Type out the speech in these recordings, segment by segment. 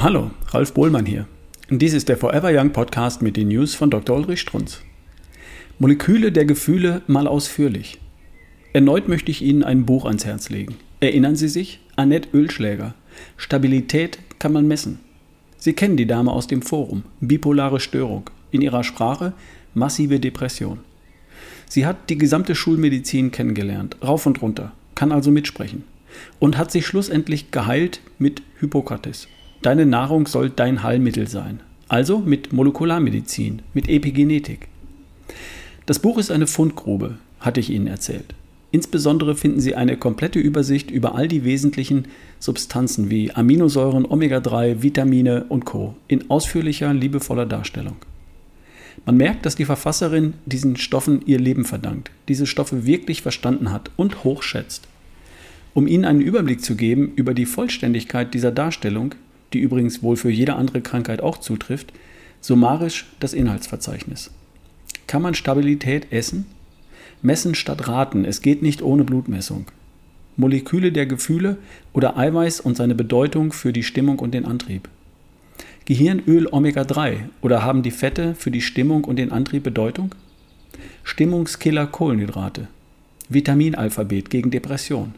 Hallo, Ralf Bohlmann hier. Dies ist der Forever Young Podcast mit den News von Dr. Ulrich Strunz. Moleküle der Gefühle mal ausführlich. Erneut möchte ich Ihnen ein Buch ans Herz legen. Erinnern Sie sich? Annette Ölschläger. Stabilität kann man messen. Sie kennen die Dame aus dem Forum. Bipolare Störung. In ihrer Sprache massive Depression. Sie hat die gesamte Schulmedizin kennengelernt, rauf und runter, kann also mitsprechen und hat sich schlussendlich geheilt mit Hippokrates. Deine Nahrung soll dein Heilmittel sein. Also mit Molekularmedizin, mit Epigenetik. Das Buch ist eine Fundgrube, hatte ich Ihnen erzählt. Insbesondere finden Sie eine komplette Übersicht über all die wesentlichen Substanzen wie Aminosäuren, Omega-3, Vitamine und Co. in ausführlicher, liebevoller Darstellung. Man merkt, dass die Verfasserin diesen Stoffen ihr Leben verdankt, diese Stoffe wirklich verstanden hat und hochschätzt. Um Ihnen einen Überblick zu geben über die Vollständigkeit dieser Darstellung, die übrigens wohl für jede andere Krankheit auch zutrifft, summarisch das Inhaltsverzeichnis. Kann man Stabilität essen? Messen statt raten, es geht nicht ohne Blutmessung. Moleküle der Gefühle oder Eiweiß und seine Bedeutung für die Stimmung und den Antrieb. Gehirnöl Omega-3 oder haben die Fette für die Stimmung und den Antrieb Bedeutung? Stimmungskiller Kohlenhydrate. Vitaminalphabet gegen Depression.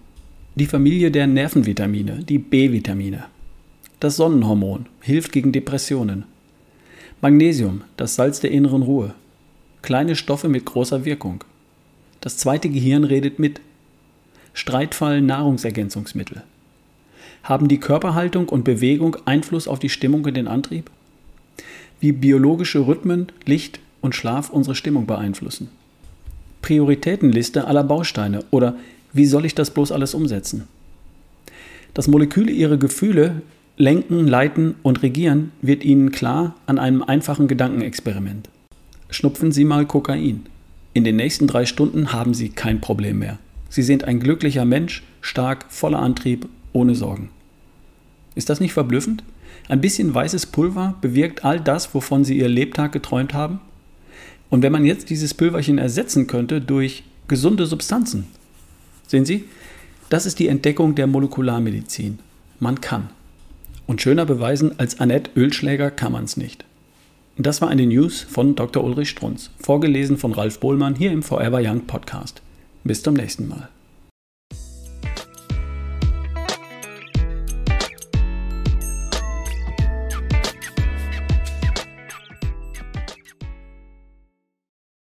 Die Familie der Nervenvitamine, die B-Vitamine. Das Sonnenhormon hilft gegen Depressionen. Magnesium, das Salz der inneren Ruhe. Kleine Stoffe mit großer Wirkung. Das zweite Gehirn redet mit. Streitfall Nahrungsergänzungsmittel. Haben die Körperhaltung und Bewegung Einfluss auf die Stimmung und den Antrieb? Wie biologische Rhythmen, Licht und Schlaf unsere Stimmung beeinflussen? Prioritätenliste aller Bausteine oder wie soll ich das bloß alles umsetzen? Dass Moleküle ihre Gefühle Lenken, Leiten und Regieren wird Ihnen klar an einem einfachen Gedankenexperiment. Schnupfen Sie mal Kokain. In den nächsten drei Stunden haben Sie kein Problem mehr. Sie sind ein glücklicher Mensch, stark, voller Antrieb, ohne Sorgen. Ist das nicht verblüffend? Ein bisschen weißes Pulver bewirkt all das, wovon Sie Ihr Lebtag geträumt haben? Und wenn man jetzt dieses Pülverchen ersetzen könnte durch gesunde Substanzen? Sehen Sie, das ist die Entdeckung der Molekularmedizin. Man kann. Und schöner beweisen als Annette Ölschläger kann man es nicht. Das war eine News von Dr. Ulrich Strunz, vorgelesen von Ralf Bohlmann hier im Forever Young Podcast. Bis zum nächsten Mal.